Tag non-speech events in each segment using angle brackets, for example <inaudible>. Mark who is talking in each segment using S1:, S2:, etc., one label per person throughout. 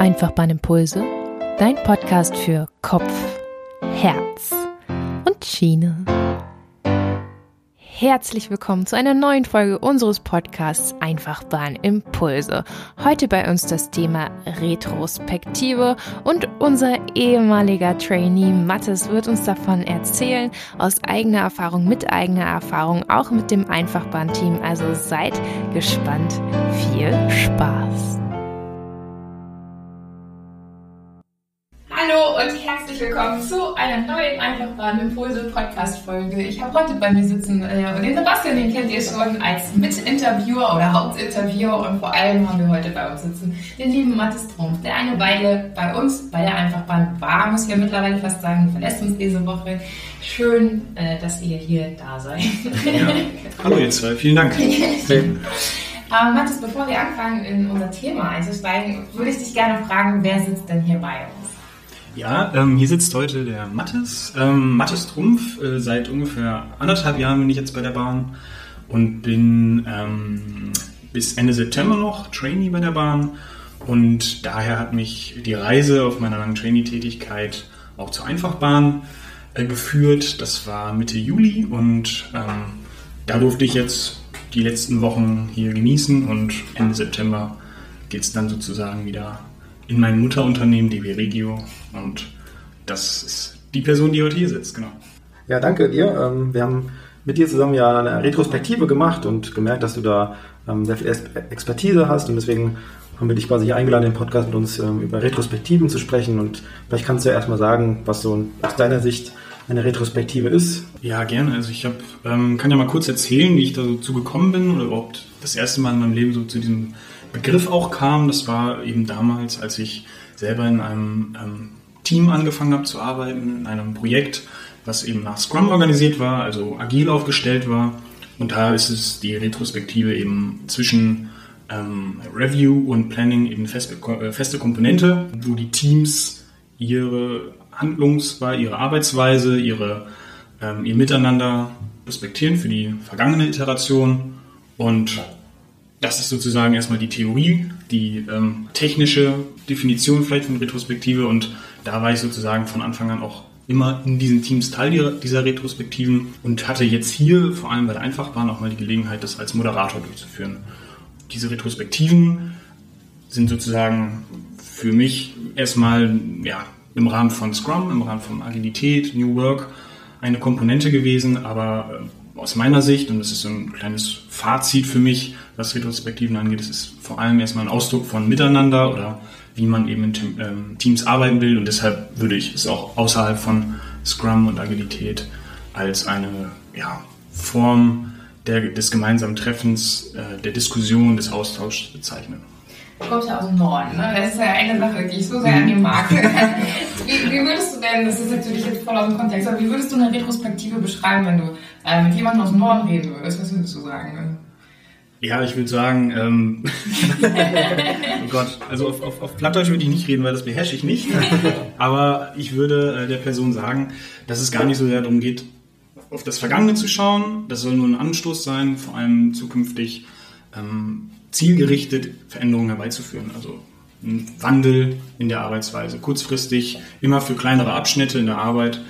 S1: Einfachbahnimpulse, dein Podcast für Kopf, Herz und Schiene. Herzlich willkommen zu einer neuen Folge unseres Podcasts Einfachbahn Impulse. Heute bei uns das Thema Retrospektive und unser ehemaliger Trainee Mattes wird uns davon erzählen, aus eigener Erfahrung, mit eigener Erfahrung, auch mit dem Einfachbahn-Team. Also seid gespannt. Viel Spaß! Herzlich willkommen zu einer neuen Einfachbahn Impulse Podcast Folge. Ich habe heute bei mir sitzen äh, den Sebastian, den kennt ihr schon als Mitinterviewer oder Hauptinterviewer und vor allem haben wir heute bei uns sitzen den lieben Mathis Trumpf, der eine Weile bei uns bei der Einfachbahn war, muss ich ja mittlerweile fast sagen, verlässt uns diese Woche. Schön, äh, dass ihr hier da seid.
S2: Ja. Hallo ihr zwei, vielen Dank. <laughs>
S1: Ähm, Mathis, bevor wir anfangen, in unser Thema einzusteigen, würde ich dich gerne fragen, wer sitzt denn hier bei uns?
S2: Ja, ähm, hier sitzt heute der Mattes. Ähm, Mattes Trumpf. Äh, seit ungefähr anderthalb Jahren bin ich jetzt bei der Bahn und bin ähm, bis Ende September noch Trainee bei der Bahn. Und daher hat mich die Reise auf meiner langen Trainee-Tätigkeit auch zur Einfachbahn äh, geführt. Das war Mitte Juli und ähm, da durfte ich jetzt die letzten Wochen hier genießen und Ende September geht es dann sozusagen wieder in mein Mutterunternehmen DB Regio und das ist die Person, die heute hier sitzt, genau.
S3: Ja, danke dir. Ähm, wir haben mit dir zusammen ja eine Retrospektive gemacht und gemerkt, dass du da ähm, sehr viel Expertise hast und deswegen haben wir dich quasi hier eingeladen, im Podcast mit uns ähm, über Retrospektiven zu sprechen und vielleicht kannst du ja erstmal sagen, was so aus deiner Sicht eine Retrospektive ist.
S2: Ja, gerne. Also ich hab, kann ja mal kurz erzählen, wie ich dazu gekommen bin oder überhaupt das erste Mal in meinem Leben so zu diesem Begriff auch kam. Das war eben damals, als ich selber in einem ähm, Team angefangen habe zu arbeiten, in einem Projekt, was eben nach Scrum organisiert war, also agil aufgestellt war. Und da ist es die Retrospektive eben zwischen ähm, Review und Planning eben feste, äh, feste Komponente, wo die Teams ihre Handlungsweise, ihre Arbeitsweise, ihre, ähm, ihr Miteinander respektieren für die vergangene Iteration und das ist sozusagen erstmal die Theorie, die ähm, technische Definition vielleicht von Retrospektive und da war ich sozusagen von Anfang an auch immer in diesen Teams Teil dieser Retrospektiven und hatte jetzt hier vor allem bei der Einfachbahn auch mal die Gelegenheit, das als Moderator durchzuführen. Diese Retrospektiven sind sozusagen für mich erstmal ja, im Rahmen von Scrum, im Rahmen von Agilität, New Work eine Komponente gewesen, aber äh, aus meiner Sicht, und das ist so ein kleines Fazit für mich, was Retrospektiven angeht, es ist vor allem erstmal ein Ausdruck von Miteinander oder wie man eben in ähm, Teams arbeiten will und deshalb würde ich es auch außerhalb von Scrum und Agilität als eine ja, Form der, des gemeinsamen Treffens, äh, der Diskussion, des Austauschs bezeichnen.
S1: Du kommst ja aus dem Norden, ne? Das ist ja eine Sache, die ich so sehr an dir mag. <laughs> wie, wie, würdest du denn, das ist natürlich jetzt voll aus dem Kontext, aber wie würdest du eine Retrospektive beschreiben, wenn du äh, mit jemandem aus dem Norden reden würdest? Was würdest du sagen?
S2: Ja, ich würde sagen, ähm, <laughs> oh Gott, also auf, auf, auf Plattdeutsch würde ich nicht reden, weil das beherrsche ich nicht. <laughs> Aber ich würde äh, der Person sagen, dass es gar nicht so sehr darum geht, auf das Vergangene zu schauen. Das soll nur ein Anstoß sein, vor allem zukünftig ähm, zielgerichtet Veränderungen herbeizuführen. Also ein Wandel in der Arbeitsweise, kurzfristig immer für kleinere Abschnitte in der Arbeit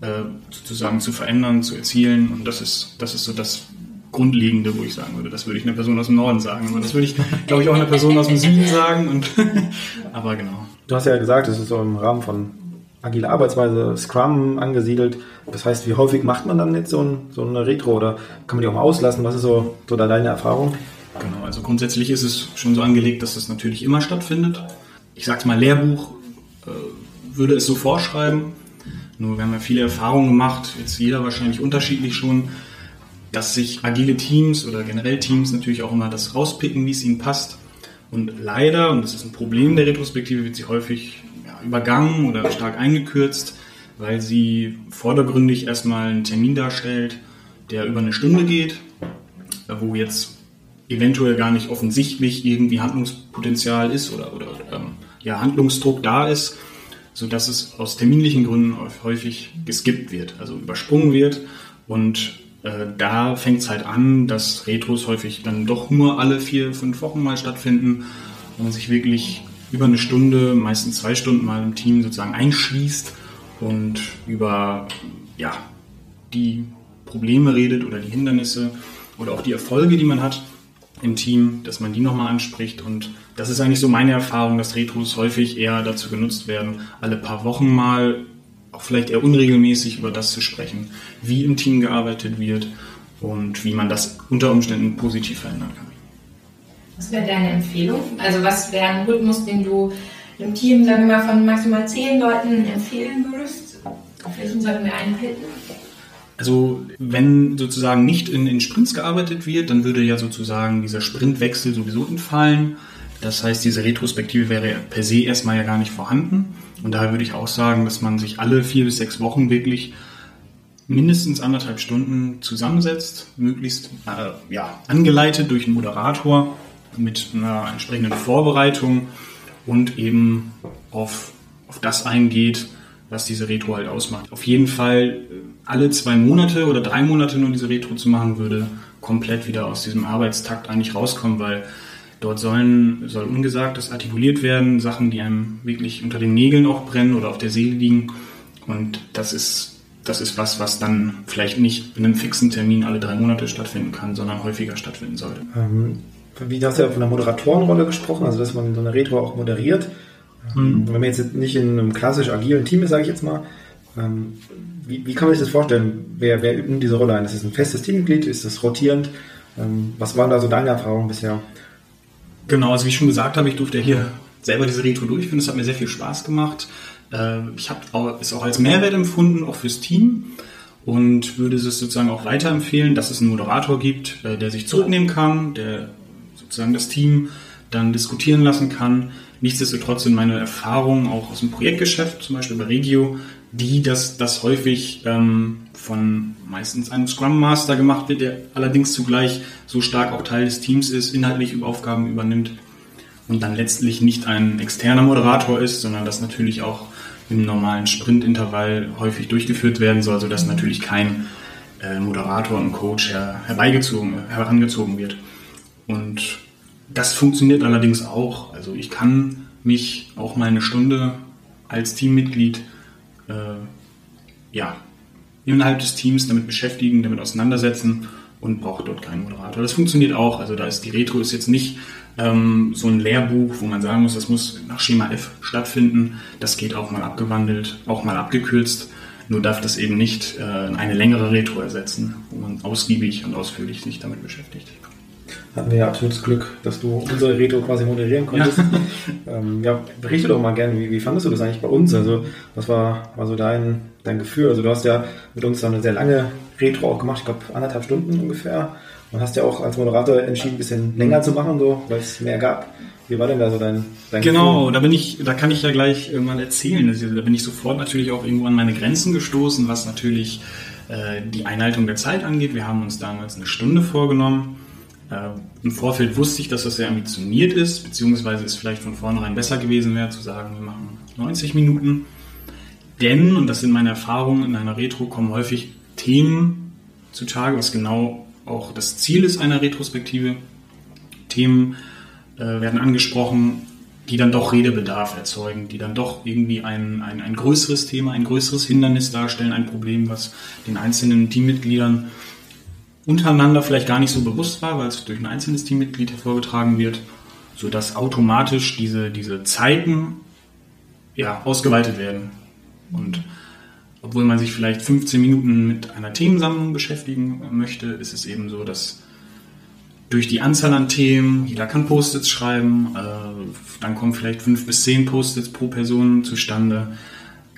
S2: äh, sozusagen zu verändern, zu erzielen. Und das ist, das ist so das, Grundlegende, wo ich sagen würde. Das würde ich einer Person aus dem Norden sagen. Aber das würde ich, glaube ich, auch einer Person aus dem Süden sagen. Und <laughs> aber genau.
S3: Du hast ja gesagt, es ist so im Rahmen von agile Arbeitsweise, Scrum angesiedelt. Das heißt, wie häufig macht man dann jetzt so, ein, so eine Retro oder kann man die auch mal auslassen? Was ist so, so da deine Erfahrung?
S2: Genau, also grundsätzlich ist es schon so angelegt, dass das natürlich immer stattfindet. Ich sag's mal, Lehrbuch äh, würde es so vorschreiben. Nur wir haben ja viele Erfahrungen gemacht, jetzt jeder wahrscheinlich unterschiedlich schon, dass sich agile Teams oder generell Teams natürlich auch immer das rauspicken, wie es ihnen passt. Und leider, und das ist ein Problem der Retrospektive, wird sie häufig ja, übergangen oder stark eingekürzt, weil sie vordergründig erstmal einen Termin darstellt, der über eine Stunde geht, wo jetzt eventuell gar nicht offensichtlich irgendwie Handlungspotenzial ist oder, oder ähm, ja, Handlungsdruck da ist, sodass es aus terminlichen Gründen häufig geskippt wird, also übersprungen wird und äh, da fängt es halt an, dass Retros häufig dann doch nur alle vier, fünf Wochen mal stattfinden und man sich wirklich über eine Stunde, meistens zwei Stunden mal im Team sozusagen einschließt und über ja, die Probleme redet oder die Hindernisse oder auch die Erfolge, die man hat im Team, dass man die nochmal anspricht. Und das ist eigentlich so meine Erfahrung, dass Retros häufig eher dazu genutzt werden, alle paar Wochen mal, auch vielleicht eher unregelmäßig über das zu sprechen, wie im Team gearbeitet wird und wie man das unter Umständen positiv verändern kann.
S1: Was wäre deine Empfehlung? Also was wäre ein Rhythmus, den du im Team, sagen wir mal, von maximal zehn Leuten empfehlen würdest? Auf welchen sollten wir eintreten?
S2: Also wenn sozusagen nicht in, in Sprints gearbeitet wird, dann würde ja sozusagen dieser Sprintwechsel sowieso entfallen. Das heißt, diese Retrospektive wäre per se erstmal ja gar nicht vorhanden. Und daher würde ich auch sagen, dass man sich alle vier bis sechs Wochen wirklich mindestens anderthalb Stunden zusammensetzt, möglichst äh, ja, angeleitet durch einen Moderator mit einer entsprechenden Vorbereitung und eben auf, auf das eingeht, was diese Retro halt ausmacht. Auf jeden Fall äh, alle zwei Monate oder drei Monate nur diese Retro zu machen, würde komplett wieder aus diesem Arbeitstakt eigentlich rauskommen, weil dort sollen, soll Ungesagtes artikuliert werden, Sachen, die einem wirklich unter den Nägeln auch brennen oder auf der Seele liegen. Und das ist, das ist was, was dann vielleicht nicht in einem fixen Termin alle drei Monate stattfinden kann, sondern häufiger stattfinden sollte. Ähm,
S3: wie du hast ja von der Moderatorenrolle gesprochen, also dass man so eine Retro auch moderiert. Mhm. Wenn man jetzt nicht in einem klassisch agilen Team ist, sage ich jetzt mal, ähm, wie, wie, kann man sich das vorstellen? Wer, wer übt diese Rolle ein? Ist es ein festes Teammitglied? Ist es rotierend? Ähm, was waren da so deine Erfahrungen bisher?
S2: Genau, also wie ich schon gesagt habe, ich durfte hier selber diese Retro durchführen. Das hat mir sehr viel Spaß gemacht. Äh, ich habe es auch als Mehrwert empfunden, auch fürs Team und würde es sozusagen auch weiterempfehlen, dass es einen Moderator gibt, äh, der sich zurücknehmen kann, der sozusagen das Team dann diskutieren lassen kann. Nichtsdestotrotz sind meine Erfahrungen auch aus dem Projektgeschäft, zum Beispiel bei Regio, die, dass das häufig ähm, von meistens einem Scrum Master gemacht wird, der allerdings zugleich so stark auch Teil des Teams ist, inhaltlich Aufgaben übernimmt und dann letztlich nicht ein externer Moderator ist, sondern das natürlich auch im normalen Sprintintervall häufig durchgeführt werden soll, sodass natürlich kein äh, Moderator und Coach her herbeigezogen, herangezogen wird. Und das funktioniert allerdings auch. Also ich kann mich auch mal eine Stunde als Teammitglied äh, ja, innerhalb des Teams damit beschäftigen, damit auseinandersetzen und brauche dort keinen Moderator. Das funktioniert auch. Also da ist die Retro ist jetzt nicht ähm, so ein Lehrbuch, wo man sagen muss, das muss nach Schema F stattfinden. Das geht auch mal abgewandelt, auch mal abgekürzt. Nur darf das eben nicht äh, eine längere Retro ersetzen, wo man ausgiebig und ausführlich sich damit beschäftigt
S3: hatten wir ja absolutes Glück, dass du unsere Retro quasi moderieren konntest. Ja, <laughs> ähm, ja berichte doch mal gerne, wie, wie fandest du das eigentlich bei uns? Also, was war, war so dein, dein Gefühl? Also, du hast ja mit uns eine sehr lange Retro auch gemacht, ich glaube anderthalb Stunden ungefähr. Und hast ja auch als Moderator entschieden, ein bisschen länger zu machen, so, weil es mehr gab. Wie war denn da so dein,
S2: dein Genau, Gefühl? da bin ich, da kann ich ja gleich irgendwann erzählen. Also, da bin ich sofort natürlich auch irgendwo an meine Grenzen gestoßen, was natürlich äh, die Einhaltung der Zeit angeht. Wir haben uns damals eine Stunde vorgenommen äh, Im Vorfeld wusste ich, dass das sehr ambitioniert ist, beziehungsweise es vielleicht von vornherein besser gewesen wäre, zu sagen, wir machen 90 Minuten. Denn, und das sind meine Erfahrungen in einer Retro, kommen häufig Themen zutage, was genau auch das Ziel ist einer Retrospektive. Themen äh, werden angesprochen, die dann doch Redebedarf erzeugen, die dann doch irgendwie ein, ein, ein größeres Thema, ein größeres Hindernis darstellen, ein Problem, was den einzelnen Teammitgliedern untereinander vielleicht gar nicht so bewusst war, weil es durch ein einzelnes Teammitglied hervorgetragen wird, sodass automatisch diese, diese Zeiten ja, ausgeweitet werden. Und obwohl man sich vielleicht 15 Minuten mit einer Themensammlung beschäftigen möchte, ist es eben so, dass durch die Anzahl an Themen, jeder kann Post-its schreiben, äh, dann kommen vielleicht fünf bis zehn Post-its pro Person zustande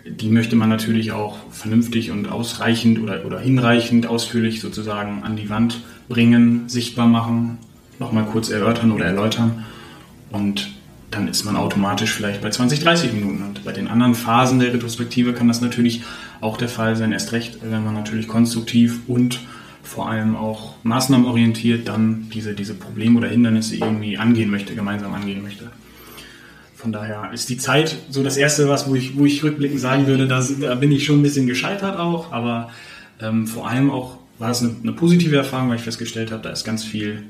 S2: die möchte man natürlich auch vernünftig und ausreichend oder, oder hinreichend ausführlich sozusagen an die Wand bringen, sichtbar machen, nochmal kurz erörtern oder erläutern. Und dann ist man automatisch vielleicht bei 20, 30 Minuten. Und bei den anderen Phasen der Retrospektive kann das natürlich auch der Fall sein, erst recht, wenn man natürlich konstruktiv und vor allem auch maßnahmenorientiert dann diese, diese Probleme oder Hindernisse irgendwie angehen möchte, gemeinsam angehen möchte. Von daher ist die Zeit so das Erste, was, wo ich, wo ich rückblickend sagen würde, da, da bin ich schon ein bisschen gescheitert auch, aber ähm, vor allem auch war es eine, eine, positive Erfahrung, weil ich festgestellt habe, da ist ganz viel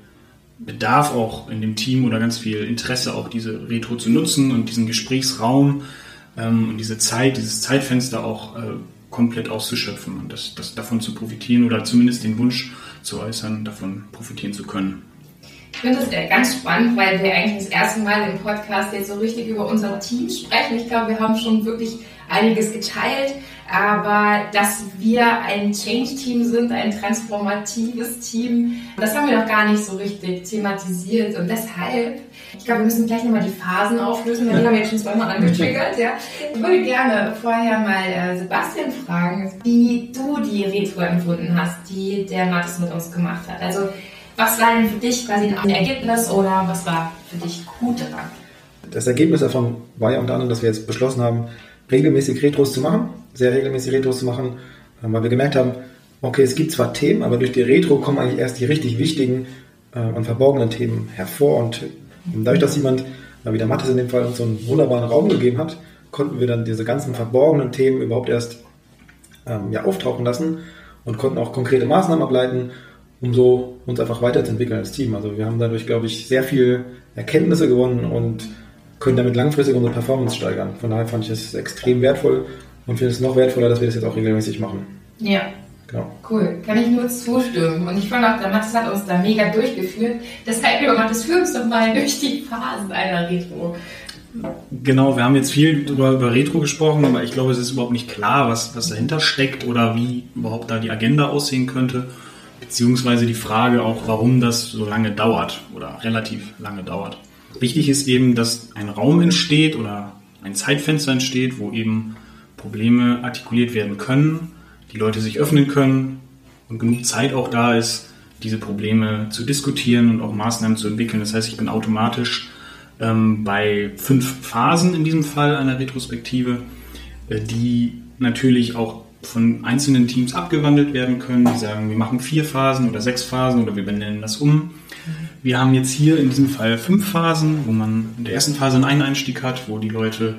S2: Bedarf auch in dem Team oder ganz viel Interesse auch diese Retro zu nutzen und diesen Gesprächsraum ähm, und diese Zeit, dieses Zeitfenster auch äh, komplett auszuschöpfen und das, das davon zu profitieren oder zumindest den Wunsch zu äußern, davon profitieren zu können.
S1: Ich finde das ganz spannend, weil wir eigentlich das erste Mal im Podcast jetzt so richtig über unser Team sprechen. Ich glaube, wir haben schon wirklich einiges geteilt, aber dass wir ein Change-Team sind, ein transformatives Team, das haben wir noch gar nicht so richtig thematisiert und deshalb, ich glaube, wir müssen gleich nochmal die Phasen auflösen, weil die haben wir jetzt schon zweimal angetriggert. Ja. Ich würde gerne vorher mal äh, Sebastian fragen, wie du die Retro empfunden hast, die der Mathis mit uns gemacht hat. Also was war denn für dich quasi ein Ergebnis oder was war für dich gut daran?
S3: Das Ergebnis davon war ja unter anderem, dass wir jetzt beschlossen haben, regelmäßig Retros zu machen, sehr regelmäßig Retros zu machen, äh, weil wir gemerkt haben, okay, es gibt zwar Themen, aber durch die Retro kommen eigentlich erst die richtig wichtigen äh, und verborgenen Themen hervor. Und dadurch, dass jemand, wie der Mathis in dem Fall, uns so einen wunderbaren Raum gegeben hat, konnten wir dann diese ganzen verborgenen Themen überhaupt erst ähm, ja, auftauchen lassen und konnten auch konkrete Maßnahmen ableiten, um so uns einfach weiterzuentwickeln als Team. Also wir haben dadurch, glaube ich, sehr viel Erkenntnisse gewonnen und können damit langfristig unsere Performance steigern. Von daher fand ich es extrem wertvoll und finde es noch wertvoller, dass wir das jetzt auch regelmäßig machen.
S1: Ja. Genau. Cool, kann ich nur zustimmen. Und ich fand auch, der Max hat uns da mega durchgeführt. Deshalb, lieber Max, führ uns doch mal durch die Phasen einer Retro.
S2: Genau, wir haben jetzt viel über, über Retro gesprochen, aber ich glaube, es ist überhaupt nicht klar, was, was dahinter steckt oder wie überhaupt da die Agenda aussehen könnte. Beziehungsweise die Frage auch, warum das so lange dauert oder relativ lange dauert. Wichtig ist eben, dass ein Raum entsteht oder ein Zeitfenster entsteht, wo eben Probleme artikuliert werden können, die Leute sich öffnen können und genug Zeit auch da ist, diese Probleme zu diskutieren und auch Maßnahmen zu entwickeln. Das heißt, ich bin automatisch ähm, bei fünf Phasen in diesem Fall einer Retrospektive, äh, die natürlich auch von einzelnen Teams abgewandelt werden können. Die sagen, wir machen vier Phasen oder sechs Phasen oder wir benennen das um. Wir haben jetzt hier in diesem Fall fünf Phasen, wo man in der ersten Phase einen Einstieg hat, wo die Leute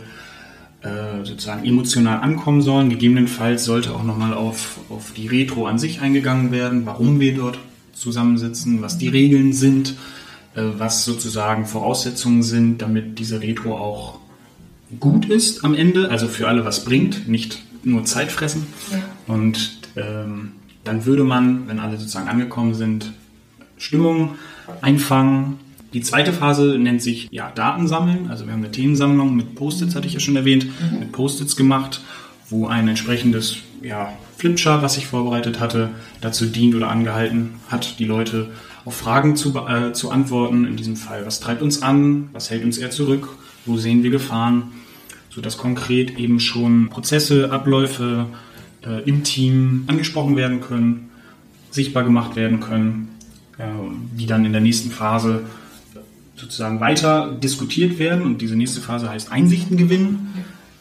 S2: äh, sozusagen emotional ankommen sollen. Gegebenenfalls sollte auch nochmal auf, auf die Retro an sich eingegangen werden, warum wir dort zusammensitzen, was die Regeln sind, äh, was sozusagen Voraussetzungen sind, damit diese Retro auch gut ist am Ende, also für alle was bringt, nicht nur Zeit fressen. Ja. Und ähm, dann würde man, wenn alle sozusagen angekommen sind, Stimmung einfangen. Die zweite Phase nennt sich ja, Daten sammeln. Also wir haben eine Themensammlung mit Post-its, hatte ich ja schon erwähnt, mhm. mit Post-its gemacht, wo ein entsprechendes ja, Flipchart, was ich vorbereitet hatte, dazu dient oder angehalten hat, die Leute auf Fragen zu, äh, zu antworten. In diesem Fall, was treibt uns an, was hält uns eher zurück, wo sehen wir Gefahren, sodass konkret eben schon Prozesse, Abläufe äh, im Team angesprochen werden können, sichtbar gemacht werden können äh, die dann in der nächsten Phase sozusagen weiter diskutiert werden. Und diese nächste Phase heißt Einsichten gewinnen.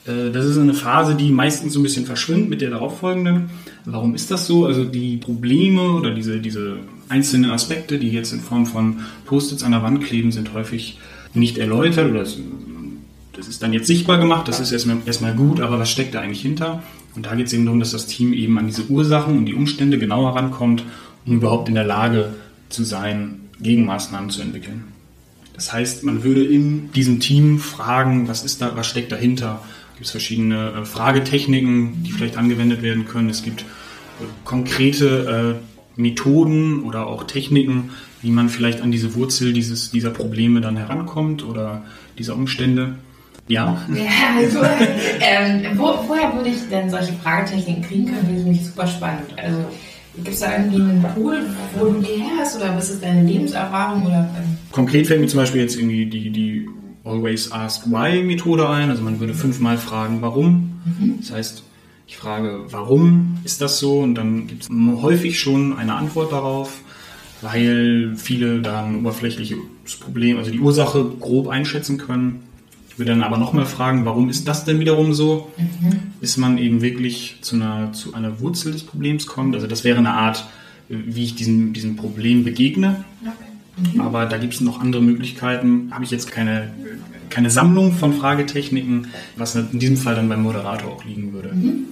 S2: Äh, das ist eine Phase, die meistens so ein bisschen verschwimmt mit der darauffolgenden. Warum ist das so? Also die Probleme oder diese, diese einzelnen Aspekte, die jetzt in Form von Post-its an der Wand kleben, sind häufig nicht erläutert oder das ist dann jetzt sichtbar gemacht, das ist erstmal, erstmal gut, aber was steckt da eigentlich hinter? Und da geht es eben darum, dass das Team eben an diese Ursachen und die Umstände genauer rankommt, um überhaupt in der Lage zu sein, Gegenmaßnahmen zu entwickeln. Das heißt, man würde in diesem Team fragen, was ist da, was steckt dahinter? Gibt es verschiedene äh, Fragetechniken, die vielleicht angewendet werden können? Es gibt äh, konkrete äh, Methoden oder auch Techniken, wie man vielleicht an diese Wurzel dieses, dieser Probleme dann herankommt oder dieser Umstände. Ja.
S1: ja <laughs> also, ähm, wo, woher würde ich denn solche Fragetechniken kriegen können? Das ist nämlich super spannend. Also Gibt es da irgendwie einen Pool, wo du die her hast oder was ist deine Lebenserfahrung? Oder, ähm?
S2: Konkret fällt mir zum Beispiel jetzt irgendwie die, die Always Ask Why Methode ein. Also man würde fünfmal fragen, warum. Mhm. Das heißt, ich frage, warum ist das so? Und dann gibt es häufig schon eine Antwort darauf, weil viele dann oberflächliches Problem, also die Ursache grob einschätzen können. Ich würde dann aber nochmal fragen, warum ist das denn wiederum so? Mhm. Bis man eben wirklich zu einer, zu einer Wurzel des Problems kommt. Also das wäre eine Art, wie ich diesem, diesem Problem begegne. Okay. Mhm. Aber da gibt es noch andere Möglichkeiten. Habe ich jetzt keine, keine Sammlung von Fragetechniken, was in diesem Fall dann beim Moderator auch liegen würde. Mhm.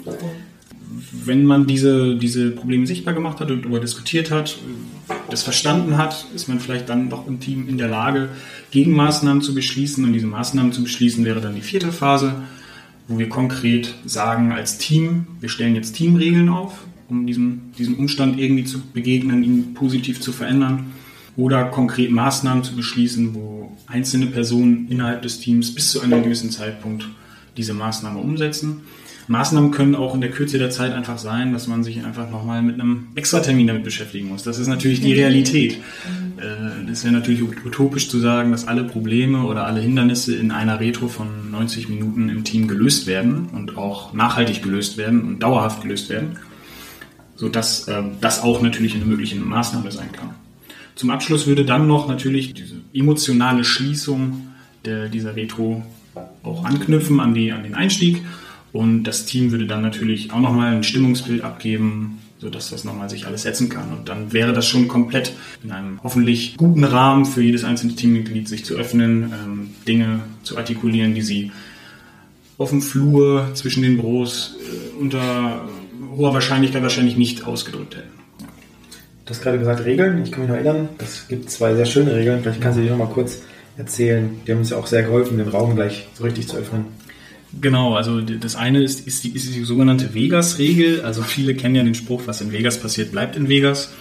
S2: Wenn man diese, diese Probleme sichtbar gemacht hat und darüber diskutiert hat, das verstanden hat, ist man vielleicht dann doch im Team in der Lage, Gegenmaßnahmen zu beschließen. Und diese Maßnahmen zu beschließen wäre dann die vierte Phase, wo wir konkret sagen als Team, wir stellen jetzt Teamregeln auf, um diesem, diesem Umstand irgendwie zu begegnen, ihn positiv zu verändern. Oder konkret Maßnahmen zu beschließen, wo einzelne Personen innerhalb des Teams bis zu einem gewissen Zeitpunkt diese Maßnahme umsetzen. Maßnahmen können auch in der Kürze der Zeit einfach sein, dass man sich einfach nochmal mit einem Extratermin damit beschäftigen muss. Das ist natürlich die Realität. Äh, es wäre natürlich utopisch zu sagen, dass alle Probleme oder alle Hindernisse in einer Retro von 90 Minuten im Team gelöst werden und auch nachhaltig gelöst werden und dauerhaft gelöst werden, sodass äh, das auch natürlich eine mögliche Maßnahme sein kann. Zum Abschluss würde dann noch natürlich diese emotionale Schließung dieser Retro auch anknüpfen an, die, an den Einstieg und das Team würde dann natürlich auch nochmal ein Stimmungsbild abgeben, sodass das nochmal sich alles setzen kann. Und dann wäre das schon komplett in einem hoffentlich guten Rahmen für jedes einzelne Teammitglied sich zu öffnen, ähm, Dinge zu artikulieren, die sie auf dem Flur zwischen den Büros äh, unter hoher Wahrscheinlichkeit wahrscheinlich nicht ausgedrückt hätten.
S3: Du hast gerade gesagt Regeln. Ich kann mich noch erinnern, es gibt zwei sehr schöne Regeln. Vielleicht kannst du die noch mal kurz erzählen. Die haben uns ja auch sehr geholfen, den Raum gleich so richtig zu öffnen.
S2: Genau, also das eine ist, ist, die, ist die sogenannte Vegas-Regel. Also viele kennen ja den Spruch, was in Vegas passiert, bleibt in Vegas.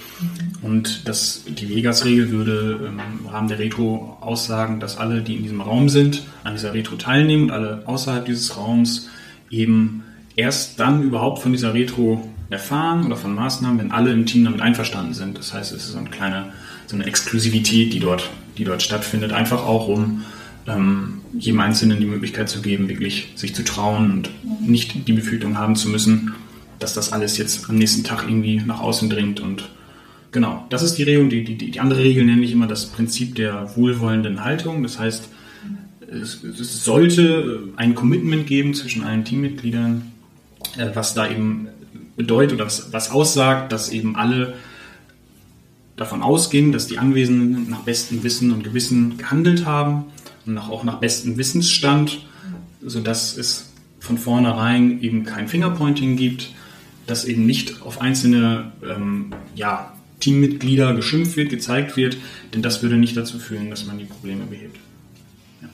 S2: Und das, die Vegas-Regel würde im Rahmen der Retro aussagen, dass alle, die in diesem Raum sind, an dieser Retro teilnehmen und alle außerhalb dieses Raums eben erst dann überhaupt von dieser Retro erfahren oder von Maßnahmen, wenn alle im Team damit einverstanden sind. Das heißt, es ist so eine kleine, so eine Exklusivität, die dort, die dort stattfindet, einfach auch um ähm, jedem Einzelnen die Möglichkeit zu geben, wirklich sich zu trauen und nicht die Befürchtung haben zu müssen, dass das alles jetzt am nächsten Tag irgendwie nach außen dringt. Und genau, das ist die Regel. Die, die, die andere Regel nenne ich immer das Prinzip der wohlwollenden Haltung. Das heißt, es, es sollte ein Commitment geben zwischen allen Teammitgliedern, äh, was da eben bedeutet oder was, was aussagt, dass eben alle davon ausgehen, dass die Anwesenden nach bestem Wissen und Gewissen gehandelt haben nach, auch nach bestem Wissensstand, sodass es von vornherein eben kein Fingerpointing gibt, dass eben nicht auf einzelne ähm, ja, Teammitglieder geschimpft wird, gezeigt wird, denn das würde nicht dazu führen, dass man die Probleme behebt.
S1: Ja.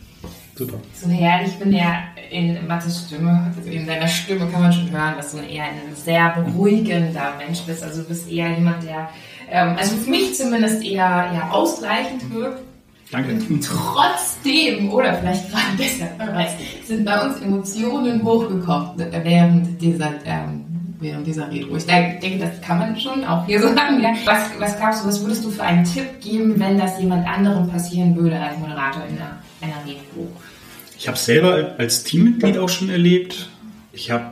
S1: Super. So herrlich, ich bin ja in Mattes Stimme, also in deiner Stimme kann man schon hören, dass du eher ein sehr beruhigender Mensch bist. Also du bist eher jemand, der, ähm, also für mich zumindest eher ja, ausgleichend wirkt
S2: Danke.
S1: Trotzdem, oder vielleicht gerade <laughs> besser, weiß, sind bei uns Emotionen hochgekocht während dieser, ähm, während dieser Retro. Ich denke, das kann man schon auch hier <laughs> sagen. Ja. Was, was glaubst du, was würdest du für einen Tipp geben, wenn das jemand anderem passieren würde als Moderator in einer, einer Retro?
S2: Ich habe es selber als Teammitglied auch schon erlebt. Ich habe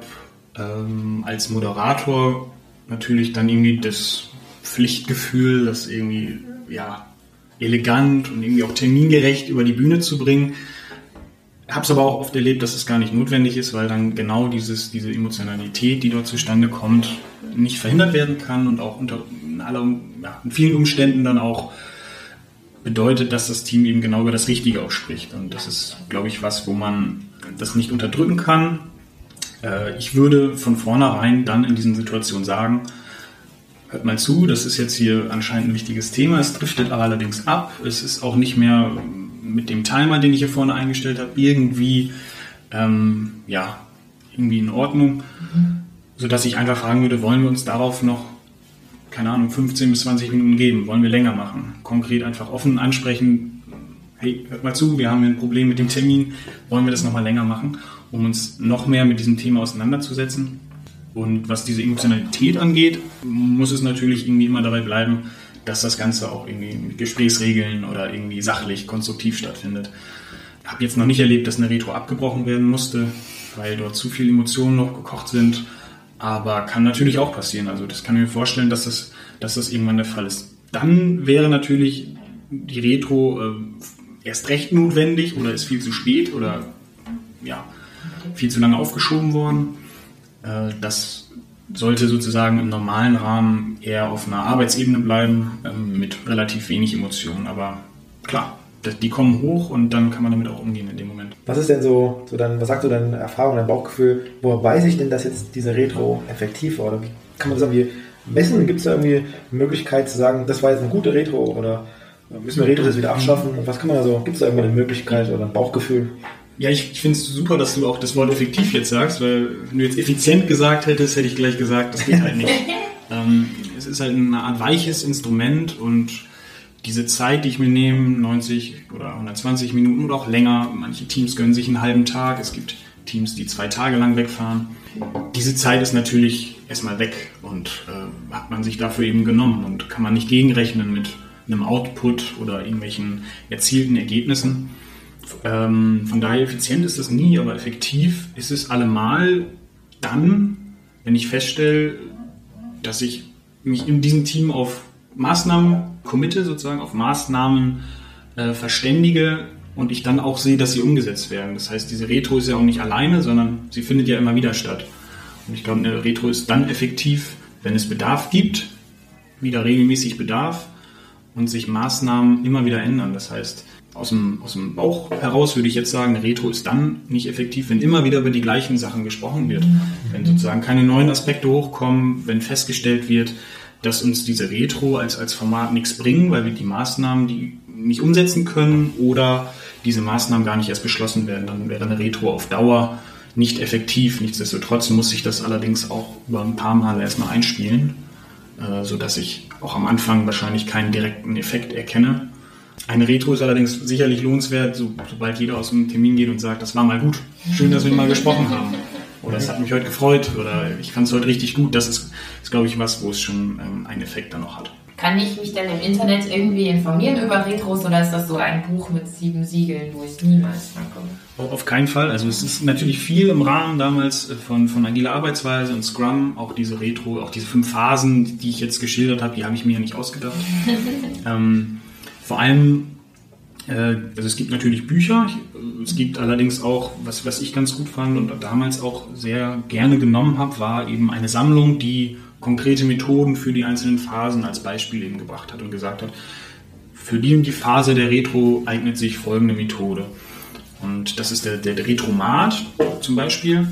S2: ähm, als Moderator natürlich dann irgendwie das Pflichtgefühl, das irgendwie, ja, elegant und irgendwie auch termingerecht über die Bühne zu bringen. Habe es aber auch oft erlebt, dass es gar nicht notwendig ist, weil dann genau dieses, diese Emotionalität, die dort zustande kommt, nicht verhindert werden kann und auch unter in, aller, ja, in vielen Umständen dann auch bedeutet, dass das Team eben genau über das Richtige auch spricht. Und das ist, glaube ich, was, wo man das nicht unterdrücken kann. Äh, ich würde von vornherein dann in diesen Situationen sagen, hört mal zu, das ist jetzt hier anscheinend ein wichtiges Thema, es driftet aber allerdings ab. Es ist auch nicht mehr mit dem Timer, den ich hier vorne eingestellt habe, irgendwie, ähm, ja, irgendwie in Ordnung. Mhm. Sodass ich einfach fragen würde, wollen wir uns darauf noch, keine Ahnung, 15 bis 20 Minuten geben? Wollen wir länger machen? Konkret einfach offen ansprechen, hey, hört mal zu, wir haben ein Problem mit dem Termin, wollen wir das nochmal länger machen, um uns noch mehr mit diesem Thema auseinanderzusetzen? Und was diese Emotionalität angeht, muss es natürlich irgendwie immer dabei bleiben, dass das Ganze auch irgendwie mit Gesprächsregeln oder irgendwie sachlich, konstruktiv stattfindet. Ich habe jetzt noch nicht erlebt, dass eine Retro abgebrochen werden musste, weil dort zu viele Emotionen noch gekocht sind. Aber kann natürlich auch passieren. Also das kann ich mir vorstellen, dass das, dass das irgendwann der Fall ist. Dann wäre natürlich die Retro äh, erst recht notwendig oder ist viel zu spät oder ja, viel zu lange aufgeschoben worden. Äh, das sollte sozusagen im normalen Rahmen eher auf einer Arbeitsebene bleiben, ähm, mit relativ wenig Emotionen. Aber klar, die kommen hoch und dann kann man damit auch umgehen in dem Moment.
S3: Was ist denn so, so dann, was sagt so deine Erfahrung, dein Bauchgefühl, woher weiß ich denn, dass jetzt diese Retro effektiv war? Oder kann man das irgendwie messen? Gibt es da irgendwie Möglichkeit zu sagen, das war jetzt eine gute Retro oder müssen wir Retros jetzt wieder abschaffen? Was kann man da so, gibt es da irgendwie eine Möglichkeit oder ein Bauchgefühl?
S2: Ja, ich, ich finde es super, dass du auch das Wort effektiv jetzt sagst, weil wenn du jetzt effizient gesagt hättest, hätte ich gleich gesagt, das geht halt nicht. <laughs> ähm, es ist halt eine Art weiches Instrument und diese Zeit, die ich mir nehme, 90 oder 120 Minuten oder auch länger, manche Teams gönnen sich einen halben Tag, es gibt Teams, die zwei Tage lang wegfahren. Diese Zeit ist natürlich erstmal weg und äh, hat man sich dafür eben genommen und kann man nicht gegenrechnen mit einem Output oder irgendwelchen erzielten Ergebnissen. Ähm, von daher effizient ist das nie, aber effektiv ist es allemal dann, wenn ich feststelle, dass ich mich in diesem Team auf Maßnahmen committe, sozusagen auf Maßnahmen äh, verständige und ich dann auch sehe, dass sie umgesetzt werden. Das heißt, diese Retro ist ja auch nicht alleine, sondern sie findet ja immer wieder statt. Und ich glaube, eine Retro ist dann effektiv, wenn es Bedarf gibt, wieder regelmäßig Bedarf und sich Maßnahmen immer wieder ändern. Das heißt, aus dem, aus dem Bauch heraus würde ich jetzt sagen, Retro ist dann nicht effektiv, wenn immer wieder über die gleichen Sachen gesprochen wird. Wenn sozusagen keine neuen Aspekte hochkommen, wenn festgestellt wird, dass uns diese Retro als, als Format nichts bringen, weil wir die Maßnahmen, die nicht umsetzen können oder diese Maßnahmen gar nicht erst beschlossen werden, dann wäre eine Retro auf Dauer nicht effektiv. Nichtsdestotrotz muss ich das allerdings auch über ein paar Mal erstmal einspielen, äh, sodass ich auch am Anfang wahrscheinlich keinen direkten Effekt erkenne. Eine Retro ist allerdings sicherlich lohnenswert, so, sobald jeder aus dem Termin geht und sagt, das war mal gut, schön, dass wir mal gesprochen haben. Oder es hat mich heute gefreut oder ich fand es heute richtig gut. Das ist, ist glaube ich, was, wo es schon ähm, einen Effekt dann noch hat.
S1: Kann ich mich denn im Internet irgendwie informieren über Retros oder ist das so ein Buch mit sieben Siegeln, wo ich niemals rankomme?
S2: Auf keinen Fall. Also es ist natürlich viel im Rahmen damals von, von agiler Arbeitsweise und Scrum, auch diese Retro, auch diese fünf Phasen, die ich jetzt geschildert habe, die habe ich mir ja nicht ausgedacht. <laughs> ähm, vor allem, äh, also es gibt natürlich Bücher, es gibt allerdings auch, was, was ich ganz gut fand und damals auch sehr gerne genommen habe, war eben eine Sammlung, die konkrete Methoden für die einzelnen Phasen als Beispiel eben gebracht hat und gesagt hat, für die und die Phase der Retro eignet sich folgende Methode. Und das ist der, der, Retromat zum Beispiel.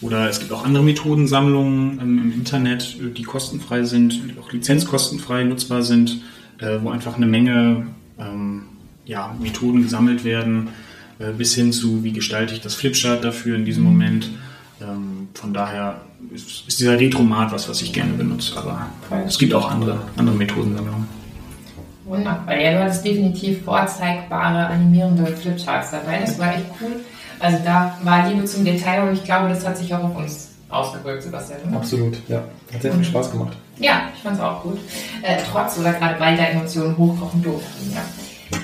S2: Oder es gibt auch andere Methodensammlungen im Internet, die kostenfrei sind, auch lizenzkostenfrei nutzbar sind, äh, wo einfach eine Menge ähm, ja, Methoden gesammelt werden, äh, bis hin zu, wie gestalte ich das Flipchart dafür in diesem Moment. Ähm, von daher ist, ist dieser Retromat was, was ich gerne benutze, aber es gibt auch andere, andere Methodensammlungen.
S1: Wunderbar. Ja, du hattest definitiv vorzeigbare, animierende Flipcharts dabei. Das war echt cool. Also da war Liebe zum Detail und ich glaube, das hat sich auch auf uns ausgewirkt, Sebastian.
S3: Absolut, ja. Hat sehr viel Spaß gemacht.
S1: Ja, ich fand es auch gut. Äh, trotz oder gerade weil da Emotionen hochkochen durften. Ja.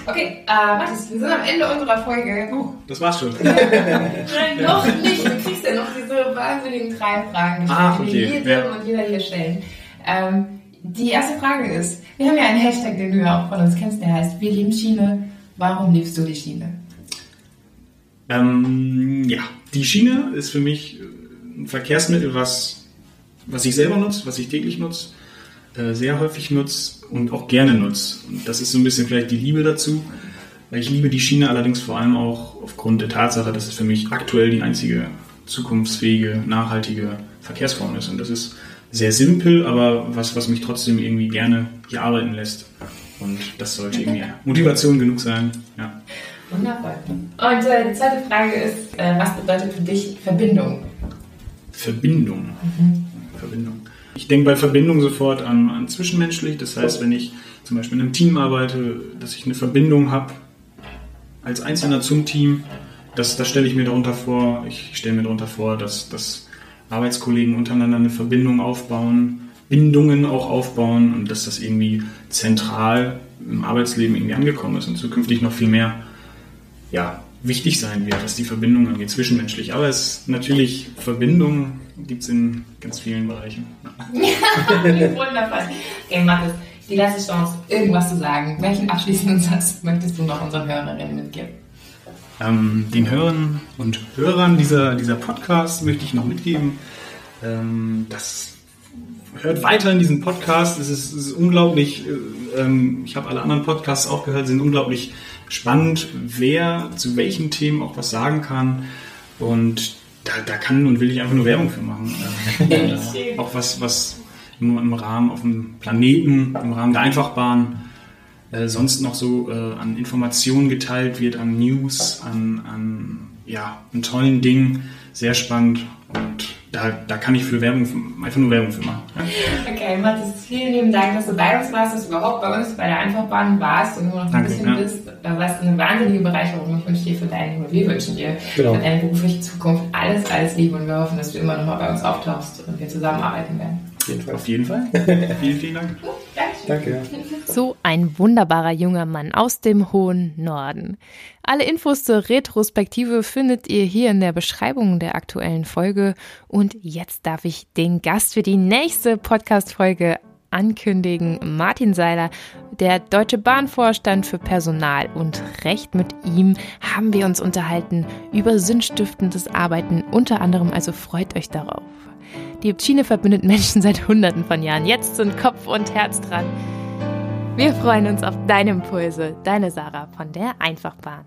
S1: Okay, äh, Mathis, wir sind am Ende unserer Folge.
S2: Oh, das war's schon. <laughs>
S1: Nein, noch nicht. Du kriegst ja noch diese wahnsinnigen drei Fragen gestellt,
S2: Ah, okay.
S1: die
S2: Ja.
S1: und jeder hier stellen. Ähm, die erste Frage ist, wir haben ja einen Hashtag, den du ja auch von uns kennst, der heißt Wir lieben Schiene. Warum liebst du die Schiene?
S2: Ähm, ja, die Schiene ist für mich ein Verkehrsmittel, was, was ich selber nutze, was ich täglich nutze, äh, sehr häufig nutze und auch gerne nutze. Und das ist so ein bisschen vielleicht die Liebe dazu. Weil ich liebe die Schiene allerdings vor allem auch aufgrund der Tatsache, dass es für mich aktuell die einzige zukunftsfähige, nachhaltige Verkehrsform ist. Und das ist sehr simpel, aber was, was mich trotzdem irgendwie gerne hier arbeiten lässt. Und das sollte irgendwie Motivation genug sein. Ja.
S1: Wundervoll. Und äh, die zweite Frage ist, äh, was bedeutet für dich Verbindung?
S2: Verbindung. Verbindung. Ich denke bei Verbindung sofort an, an zwischenmenschlich. Das heißt, wenn ich zum Beispiel in einem Team arbeite, dass ich eine Verbindung habe als Einzelner zum Team, das, das stelle ich mir darunter vor. Ich stelle mir darunter vor, dass, dass Arbeitskollegen untereinander eine Verbindung aufbauen, Bindungen auch aufbauen und dass das irgendwie zentral im Arbeitsleben irgendwie angekommen ist und zukünftig noch viel mehr ja, wichtig sein wird, was die Verbindung angeht, zwischenmenschlich. Aber es ist natürlich Verbindung gibt es in ganz vielen Bereichen. <laughs>
S1: Wundervoll. Okay, Mathis, die letzte Chance, irgendwas zu sagen. Welchen abschließenden Satz möchtest du noch unseren Hörerinnen mitgeben?
S2: Ähm, den Hörern und Hörern dieser, dieser Podcast möchte ich noch mitgeben, ähm, das hört weiter in diesen Podcast. Es ist, es ist unglaublich, äh, ähm, ich habe alle anderen Podcasts auch gehört, sind unglaublich spannend, wer zu welchen Themen auch was sagen kann. Und da, da kann und will ich einfach nur Werbung für machen. Äh, auch was, was nur im Rahmen auf dem Planeten, im Rahmen der Einfachbahn äh, sonst noch so äh, an Informationen geteilt wird, an News, an, an, ja, an tollen Dingen. Sehr spannend und da, da kann ich für Werbung, einfach nur Werbung für machen.
S4: Okay, Mathis, vielen lieben Dank, dass du bei uns warst, dass du überhaupt bei uns bei der Einfachbahn warst und nur noch ein
S2: Danke,
S4: bisschen
S2: ja.
S4: bist. Da warst eine wahnsinnige Bereicherung. Ich wünsche dir für deine, wir wünschen dir
S3: Genau.
S4: für deine berufliche Zukunft alles, alles Liebe und wir hoffen, dass du immer noch mal bei uns auftauchst und wir zusammenarbeiten werden.
S3: Auf jeden Fall.
S2: Auf jeden Fall. <laughs> vielen, vielen Dank.
S4: Dankeschön.
S3: Danke.
S1: So ein wunderbarer junger Mann aus dem hohen Norden. Alle Infos zur Retrospektive findet ihr hier in der Beschreibung der aktuellen Folge. Und jetzt darf ich den Gast für die nächste Podcast-Folge ankündigen. Martin Seiler, der Deutsche Bahnvorstand für Personal und Recht. Mit ihm haben wir uns unterhalten über sinnstiftendes Arbeiten, unter anderem, also freut euch darauf. Die Schiene verbindet Menschen seit Hunderten von Jahren. Jetzt sind Kopf und Herz dran. Wir freuen uns auf deine Impulse. Deine Sarah von der Einfachbahn.